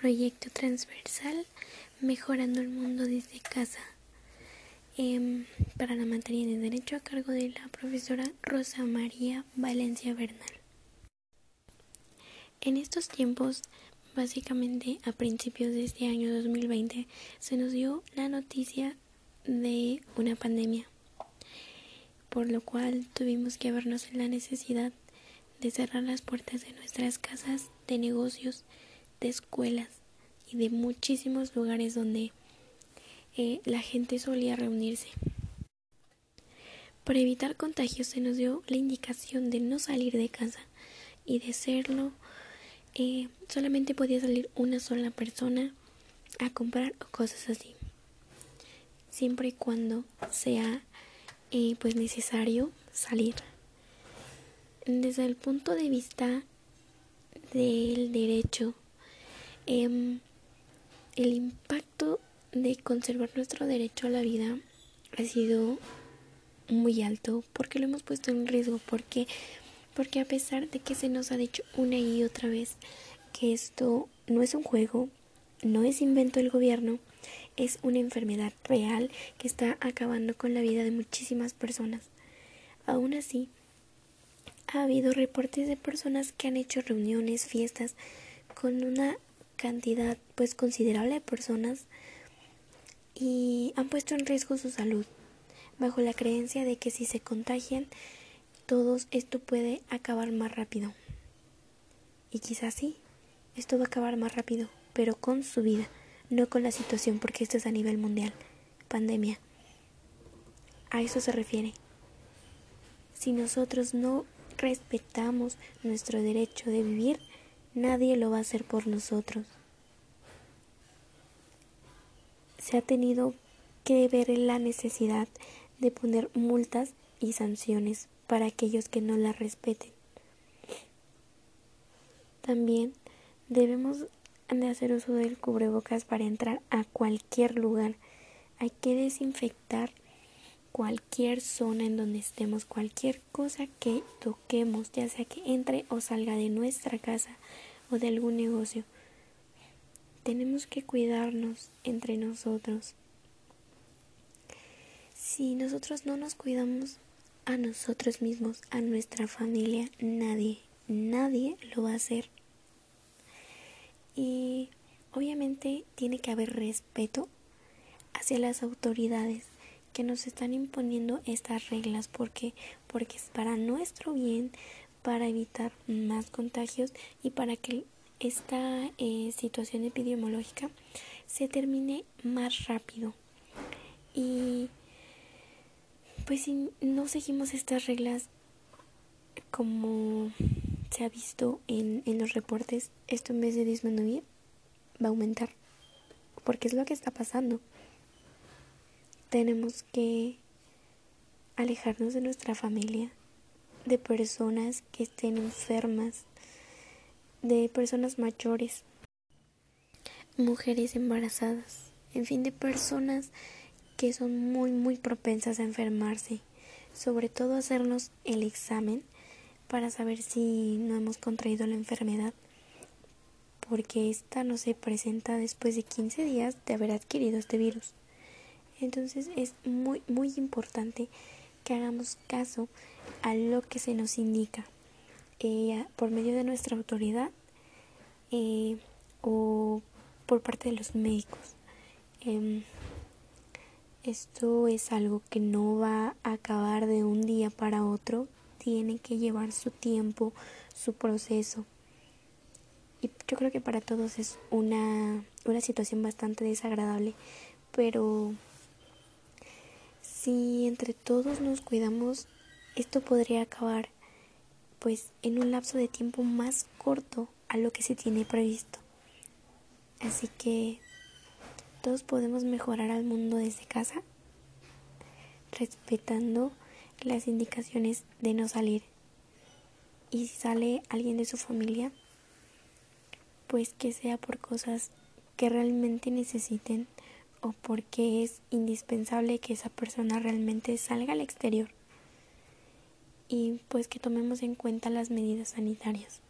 proyecto transversal Mejorando el Mundo desde Casa em, para la materia de Derecho a cargo de la profesora Rosa María Valencia Bernal. En estos tiempos, básicamente a principios de este año 2020, se nos dio la noticia de una pandemia, por lo cual tuvimos que vernos en la necesidad de cerrar las puertas de nuestras casas, de negocios, de escuelas y de muchísimos lugares donde eh, la gente solía reunirse. Para evitar contagios se nos dio la indicación de no salir de casa y de serlo eh, solamente podía salir una sola persona a comprar o cosas así siempre y cuando sea eh, pues necesario salir desde el punto de vista del derecho em, el impacto de conservar nuestro derecho a la vida ha sido muy alto porque lo hemos puesto en riesgo porque porque a pesar de que se nos ha dicho una y otra vez que esto no es un juego no es invento del gobierno es una enfermedad real que está acabando con la vida de muchísimas personas. Aún así, ha habido reportes de personas que han hecho reuniones, fiestas con una cantidad pues considerable de personas y han puesto en riesgo su salud bajo la creencia de que si se contagian todos esto puede acabar más rápido. Y quizás sí, esto va a acabar más rápido, pero con su vida no con la situación, porque esto es a nivel mundial. Pandemia. A eso se refiere. Si nosotros no respetamos nuestro derecho de vivir, nadie lo va a hacer por nosotros. Se ha tenido que ver la necesidad de poner multas y sanciones para aquellos que no la respeten. También debemos de hacer uso del cubrebocas para entrar a cualquier lugar. Hay que desinfectar cualquier zona en donde estemos, cualquier cosa que toquemos, ya sea que entre o salga de nuestra casa o de algún negocio. Tenemos que cuidarnos entre nosotros. Si nosotros no nos cuidamos a nosotros mismos, a nuestra familia, nadie, nadie lo va a hacer. Y obviamente tiene que haber respeto hacia las autoridades que nos están imponiendo estas reglas porque porque es para nuestro bien para evitar más contagios y para que esta eh, situación epidemiológica se termine más rápido y pues si no seguimos estas reglas como se ha visto en, en los reportes, esto en vez de disminuir, va a aumentar. Porque es lo que está pasando. Tenemos que alejarnos de nuestra familia, de personas que estén enfermas, de personas mayores, mujeres embarazadas, en fin, de personas que son muy, muy propensas a enfermarse. Sobre todo hacernos el examen para saber si no hemos contraído la enfermedad, porque esta no se presenta después de 15 días de haber adquirido este virus. Entonces es muy, muy importante que hagamos caso a lo que se nos indica eh, por medio de nuestra autoridad eh, o por parte de los médicos. Em, esto es algo que no va a acabar de un día para otro, tiene que llevar su tiempo, su proceso. Y yo creo que para todos es una, una situación bastante desagradable, pero si entre todos nos cuidamos, esto podría acabar pues en un lapso de tiempo más corto a lo que se tiene previsto. Así que todos podemos mejorar al mundo desde casa, respetando las indicaciones de no salir. Y si sale alguien de su familia, pues que sea por cosas que realmente necesiten o porque es indispensable que esa persona realmente salga al exterior. Y pues que tomemos en cuenta las medidas sanitarias.